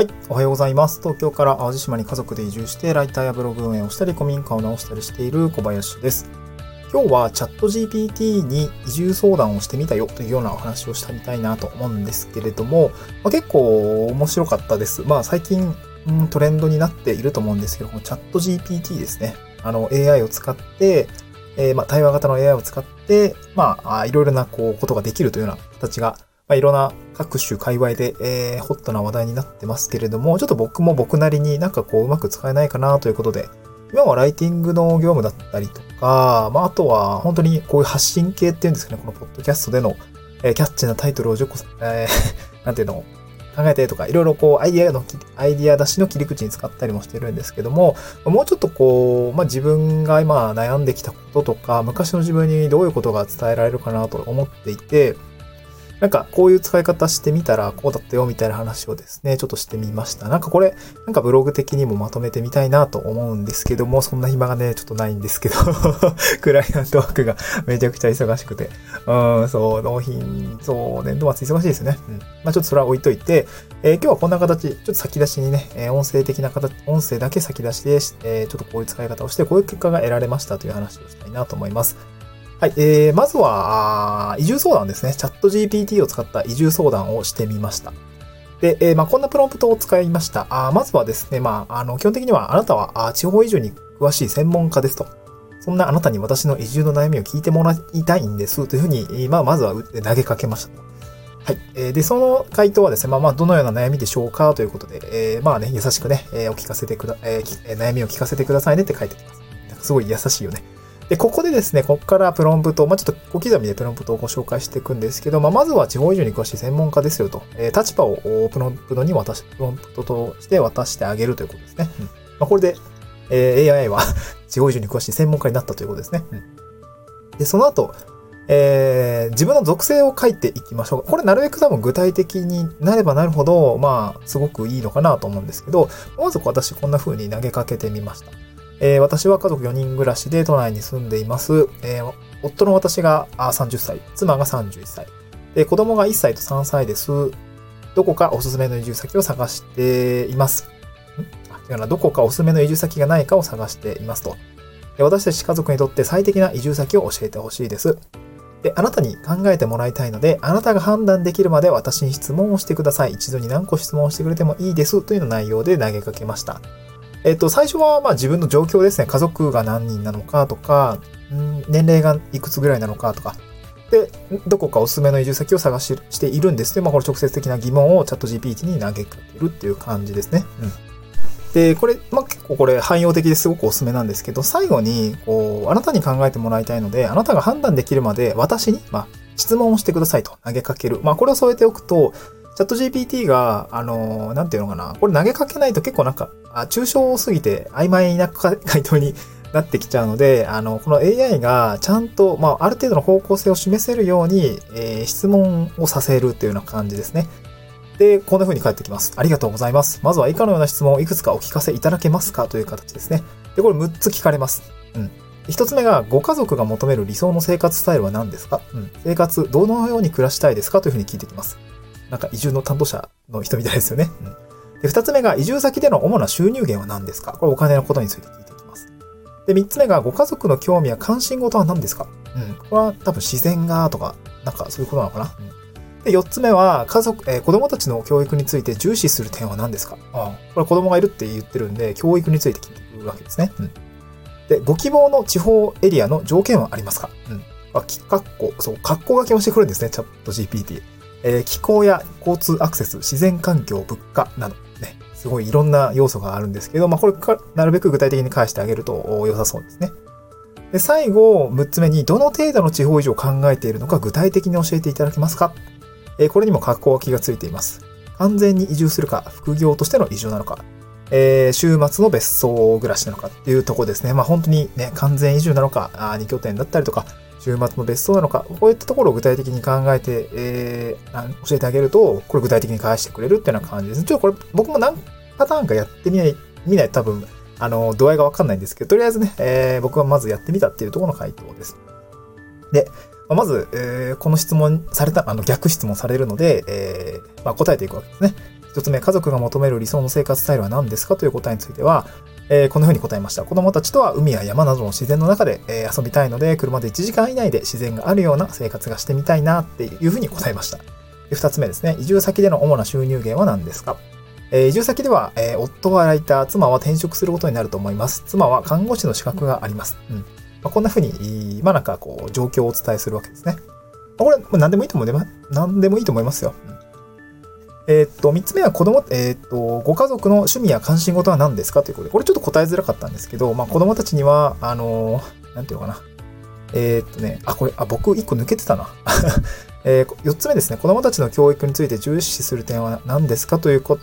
はい。おはようございます。東京から淡路島に家族で移住して、ライターやブログ運営をしたり、古民家を直したりしている小林です。今日はチャット GPT に移住相談をしてみたよというようなお話をしてみたいなと思うんですけれども、まあ、結構面白かったです。まあ最近、うん、トレンドになっていると思うんですけども、チャット GPT ですね。あの AI を使って、えーまあ対話型の AI を使って、まああいろいろなこうことができるというような形がまあ、いろんな各種界隈で、えー、ホットな話題になってますけれども、ちょっと僕も僕なりになんかこううまく使えないかなということで、今はライティングの業務だったりとか、まあ、あとは本当にこういう発信系っていうんですかね、このポッドキャストでの、えー、キャッチなタイトルを10個、えー、なんていうの、考えてとか、いろいろこう、アイディアの、アイディア出しの切り口に使ったりもしてるんですけども、もうちょっとこう、まあ、自分が今悩んできたこととか、昔の自分にどういうことが伝えられるかなと思っていて、なんかこういう使い方してみたらこうだったよみたいな話をですね、ちょっとしてみました。なんかこれ、なんかブログ的にもまとめてみたいなと思うんですけども、そんな暇がね、ちょっとないんですけど、クライアントワークが めちゃくちゃ忙しくて、うん、そう、納品、そう、年度末忙しいですね。うん。まあちょっとそれは置いといて、えー、今日はこんな形、ちょっと先出しにね、えー、音声的な形、音声だけ先出しで、えー、ちょっとこういう使い方をして、こういう結果が得られましたという話をしたいなと思います。はい。えー、まずは、移住相談ですね。チャット GPT を使った移住相談をしてみました。で、えー、まあ、こんなプロンプトを使いました。あまずはですね、まあ、あの、基本的にはあなたはあ地方移住に詳しい専門家ですと。そんなあなたに私の移住の悩みを聞いてもらいたいんです。というふうに、まあ、まずは投げかけました。はい。え、で、その回答はですね、まあまあ、どのような悩みでしょうか？ということで、えー、まあね、優しくね、えー、お聞かせてくだ、えー、悩みを聞かせてくださいねって書いてきます。すごい優しいよね。で、ここでですね、ここからプロンプト、まあ、ちょっと小刻みでプロンプトをご紹介していくんですけど、まあ、まずは地方移住に詳しい専門家ですよと、えー、立場をプロンプトに渡し、プロンプトとして渡してあげるということですね。うんまあ、これで、えー、AI は 地方移住に詳しい専門家になったということですね。うん、で、その後、えー、自分の属性を書いていきましょう。これなるべく多分具体的になればなるほど、まあ、すごくいいのかなと思うんですけど、まず私こんな風に投げかけてみました。えー、私は家族4人暮らしで都内に住んでいます。えー、夫の私が30歳、妻が31歳。で、子供が1歳と3歳です。どこかおすすめの移住先を探しています。ん？違うな、どこかおすすめの移住先がないかを探していますと。私たち家族にとって最適な移住先を教えてほしいです。で、あなたに考えてもらいたいので、あなたが判断できるまで私に質問をしてください。一度に何個質問してくれてもいいです。という内容で投げかけました。えっと、最初はまあ自分の状況ですね。家族が何人なのかとか、年齢がいくつぐらいなのかとか。で、どこかおすすめの移住先を探ししているんですね。まあこれ直接的な疑問をチャット GPT に投げかけるっていう感じですね。うん。で、これ、まあ結構これ汎用的ですごくおすすめなんですけど、最後に、こう、あなたに考えてもらいたいので、あなたが判断できるまで私に、まあ、質問をしてくださいと投げかける。まあこれを添えておくと、チャット GPT が、あの、なんていうのかな。これ投げかけないと結構なんか、あ抽象すぎて曖昧な回答になってきちゃうので、あの、この AI がちゃんと、まあ、ある程度の方向性を示せるように、えー、質問をさせるっていうような感じですね。で、こんな風に返ってきます。ありがとうございます。まずは以下のような質問をいくつかお聞かせいただけますかという形ですね。で、これ6つ聞かれます。うん。一つ目が、ご家族が求める理想の生活スタイルは何ですか？うん。生活、どのように暮らしたいですか？というふうに聞いてきます。なんか移住の担当者の人みたいですよね。うん、で、二つ目が移住先での主な収入源は何ですか？これお金のことについて聞いていきます。で、三つ目がご家族の興味や関心事は何ですか？うん。これは多分自然がとか、なんかそういうことなのかな、うん、で、四つ目は家族、えー、子供たちの教育について重視する点は何ですか？ああこれ子供がいるって言ってるんで、教育について聞いてくるわけですね。うん。で、ご希望の地方エリアの条件はありますか？うん。あ、き、かっこ、そう、格好書きをしてくるんですね、チャット GPT。えー、気候や交通アクセス、自然環境、物価など、ね、すごいいろんな要素があるんですけど、まあ、これか、なるべく具体的に返してあげると良さそうですね。で、最後、6つ目に、どの程度の地方移住を考えているのか具体的に教えていただけますか？え、これにも格好書きがついています。完全に移住するか、副業としての移住なのか、えー、週末の別荘暮らしなのかっていうとこですね。まあ、本当にね、完全移住なのか、2拠点だったりとか、週末の別荘なのか、こういったところを具体的に考えて、えー、教えてあげると、これ具体的に返してくれるっていうような感じですね。ちょっとこれ僕も何パターンかやってみない、見ない多分、あの、度合いがわかんないんですけど、とりあえずね、えー、僕はまずやってみたっていうところの回答です。で、まず、えー、この質問された、あの、逆質問されるので、えー、まあ、答えていくわけですね。一つ目、家族が求める理想の生活スタイルは何ですかという答えについては、えー、このように答えました。子供たちとは海や山などの自然の中で、えー、遊びたいので、車で1時間以内で自然があるような生活がしてみたいなっていうふうに答えました。二つ目ですね、移住先での主な収入源は何ですか？えー、移住先では、え、夫はライター、妻は転職することになると思います。妻は看護師の資格があります。うん。まあ、こんな風に、まあなんかこう、状況をお伝えするわけですね。これ、何でもいいと思います。何でもいいと思いますよ。うんえー、っと、三つ目は子供、えー、っと、ご家族の趣味や関心事は何ですかということで、これちょっと答えづらかったんですけど、まあ子供たちには、あのー、なんていうのかな。え、っとね、あ、これ、あ、僕一個抜けてたな。え、4つ目ですね、子供たちの教育について重視する点は何ですかという答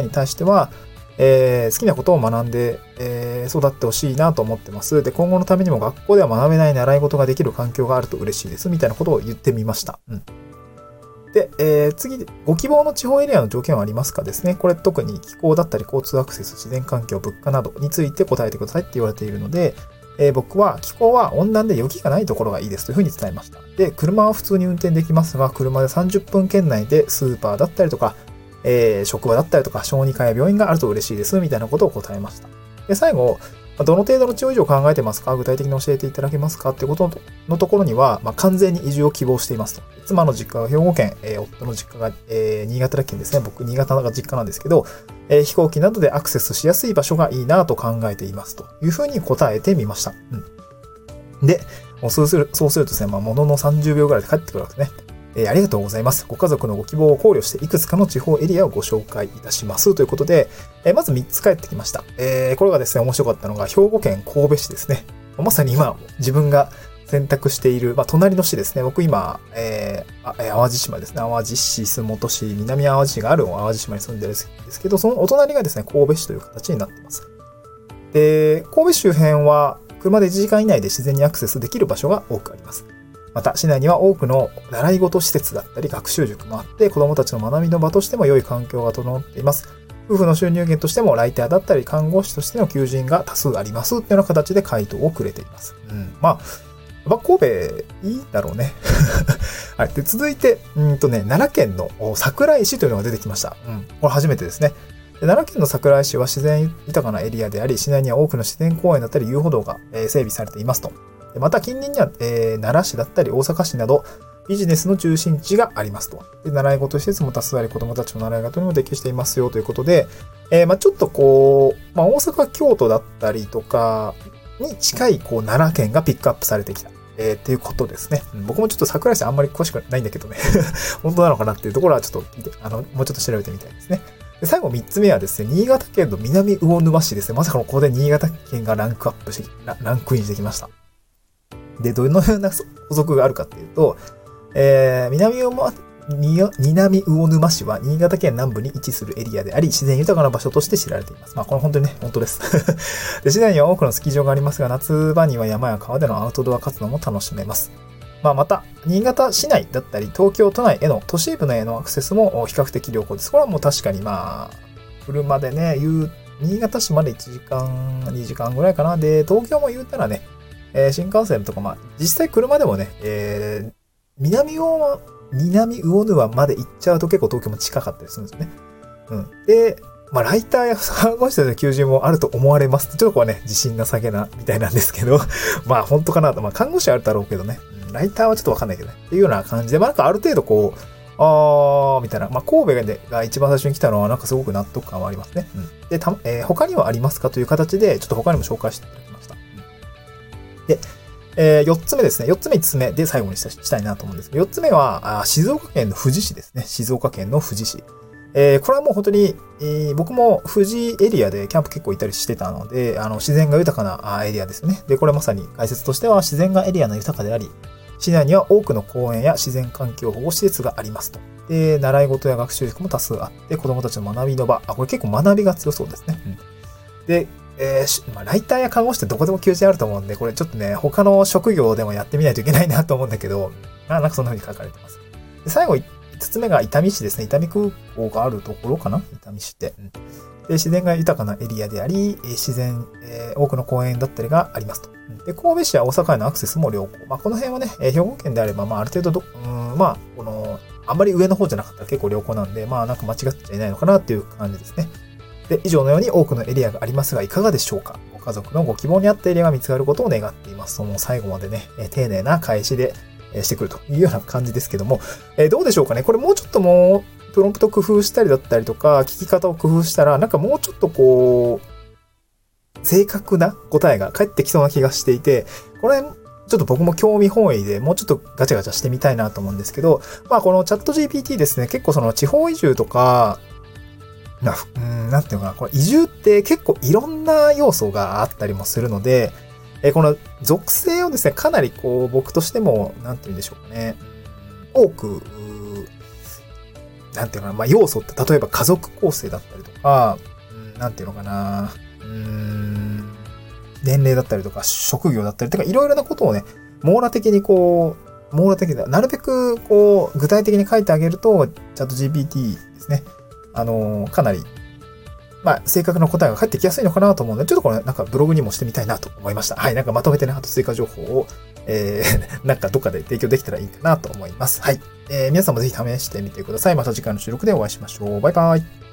えに対しては、えー、好きなことを学んで、えー、育ってほしいなと思ってます。で、今後のためにも学校では学べない習い事ができる環境があると嬉しいです。みたいなことを言ってみました。うん。で、えー、次、ご希望の地方エリアの条件はありますかですね。これ特に気候だったり交通アクセス、自然環境、物価などについて答えてくださいって言われているので、えー、僕は気候は温暖で雪がないところがいいですというふうに伝えました。で、車は普通に運転できますが、車で30分圏内でスーパーだったりとか、えー、職場だったりとか、小児科や病院があると嬉しいですみたいなことを答えました。で、最後、どの程度の地方移住を考えてますか？具体的に教えていただけますか？ってことのところには、まあ、完全に移住を希望していますと。妻の実家が兵庫県、えー、夫の実家が、えー、新潟県ですね。僕、新潟が実家なんですけど、えー、飛行機などでアクセスしやすい場所がいいなと考えていますというふうに答えてみました。うん。で、そうするそうするとですね、まあ、ものの30秒ぐらいで帰ってくるわけですね。えー、ありがとうございます。ご家族のご希望を考慮して、いくつかの地方エリアをご紹介いたします。ということで、えー、まず3つ帰ってきました。えー、これがですね、面白かったのが、兵庫県神戸市ですね。まさに今、自分が選択している、まあ、隣の市ですね。僕今、えー、淡路島ですね。淡路市、洲本市、南淡路市がある淡路島に住んでるんですけど、そのお隣がですね、神戸市という形になっています。で、神戸周辺は、車で1時間以内で自然にアクセスできる場所が多くあります。また、市内には多くの習い事施設だったり学習塾もあって、子供たちの学びの場としても良い環境が整っています。夫婦の収入源としてもライターだったり看護師としての求人が多数ありますっていうような形で回答をくれています。うん。まあ、まあ、神戸いいだろうね。はい。で、続いて、うんとね、奈良県の桜井市というのが出てきました。うん。これ初めてですね。奈良県の桜井市は自然豊かなエリアであり、市内には多くの自然公園だったり遊歩道が整備されていますと。また近隣には、えー、奈良市だったり大阪市など、ビジネスの中心地がありますと。で、習い事施設も多数あり、子供たちの習い事にも適していますよということで、えー、まあちょっとこう、まあ大阪、京都だったりとかに近い、こう、奈良県がピックアップされてきた。えー、っていうことですね。僕もちょっと桜井市あんまり詳しくないんだけどね 本当なのかなっていうところはちょっと、あの、もうちょっと調べてみたいですね。で最後3つ目はですね、新潟県の南魚沼市ですね。まさかのここで新潟県がランクアップして、ランクインしてきました。で、どのような補足があるかっていうと、えー、南魚南魚沼市は新潟県南部に位置するエリアであり、自然豊かな場所として知られています。まあ、これ本当にね、本当です で。市内には多くのスキー場がありますが、夏場には山や川でのアウトドア活動も楽しめます。まあ、また、新潟市内だったり、東京都内への、都市部のへのアクセスも比較的良好です。これはもう確かにまあ、車でね、言う、新潟市まで1時間、2時間ぐらいかな。で、東京も言うたらね、えー、新幹線とか、まあ、実際車でもね、えー、南魚、南魚沼まで行っちゃうと結構東京も近かったりするんですよね。うん。で、まあ、ライターや看護師の求人もあると思われます。ちょっとここはね、自信なさげな、みたいなんですけど、まあ、本当かなと。まあ、看護師はあるだろうけどね、ライターはちょっとわかんないけどね。っていうような感じで、まあ、なんかある程度こう、あー、みたいな。まあ、神戸が一番最初に来たのは、なんかすごく納得感はありますね。うん。で、た、えー、他にはありますかという形で、ちょっと他にも紹介してで、えー、4つ目ですね。4つ目、5つ目で最後にしたいなと思うんですけど、4つ目は、あ静岡県の富士市ですね。静岡県の富士市。えー、これはもう本当に、えー、僕も富士エリアでキャンプ結構いたりしてたので、あの、自然が豊かなエリアですね。で、これまさに解説としては、自然がエリアの豊かであり、市内には多くの公園や自然環境保護施設がありますと。で、習い事や学習塾も多数あって、子供たちの学びの場。あ、これ結構学びが強そうですね。うん、で、えー、まあ、ライターや看護師ってどこでも求人あると思うんで、これちょっとね、他の職業でもやってみないといけないなと思うんだけど、まあ、なんかそんな風に書かれてます。で最後、5つ目が伊丹市ですね。伊丹空港があるところかな？伊丹市って、うんで。自然が豊かなエリアであり、自然、えー、多くの公園だったりがありますと。で、神戸市は大阪へのアクセスも良好。まあ、この辺はね、え兵庫県であれば、まあ、ある程度ど、うん、まあ、この、あんまり上の方じゃなかったら結構良好なんで、まあなんか間違っちゃいないのかなっていう感じですね。で、以上のように多くのエリアがありますが、いかがでしょうか？ご家族のご希望に合ったエリアが見つかることを願っています。もう最後までね、え丁寧な返しで、えしてくるというような感じですけども、えどうでしょうかね？これもうちょっともう、プロンプト工夫したりだったりとか、聞き方を工夫したら、なんかもうちょっとこう、正確な答えが返ってきそうな気がしていて、これ、ちょっと僕も興味本位でもうちょっとガチャガチャしてみたいなと思うんですけど、まあこのチャット GPT ですね、結構その地方移住とか、な、うん、なんていうのかな、これ移住って結構いろんな要素があったりもするので、えこの属性をですね、かなりこう僕としても、なんて言うんでしょうかね、多く、なんていうのかな、まあ要素って例えば家族構成だったりとか、なんていうのかな、うん、年齢だったりとか、職業だったりとか、いろいろなことをね、網羅的にこう、網羅的な、なるべくこう、具体的に書いてあげると、チャット GPT ですね、あのー、かなり、まあ、正確な答えが返ってきやすいのかなと思うので、ちょっとこれ、なんかブログにもしてみたいなと思いました。はい、なんかまとめてね、あと追加情報を、えー、なんかどっかで提供できたらいいかなと思います。はい。えー、皆さんもぜひ試してみてください。また次回の収録でお会いしましょう。バイバイ。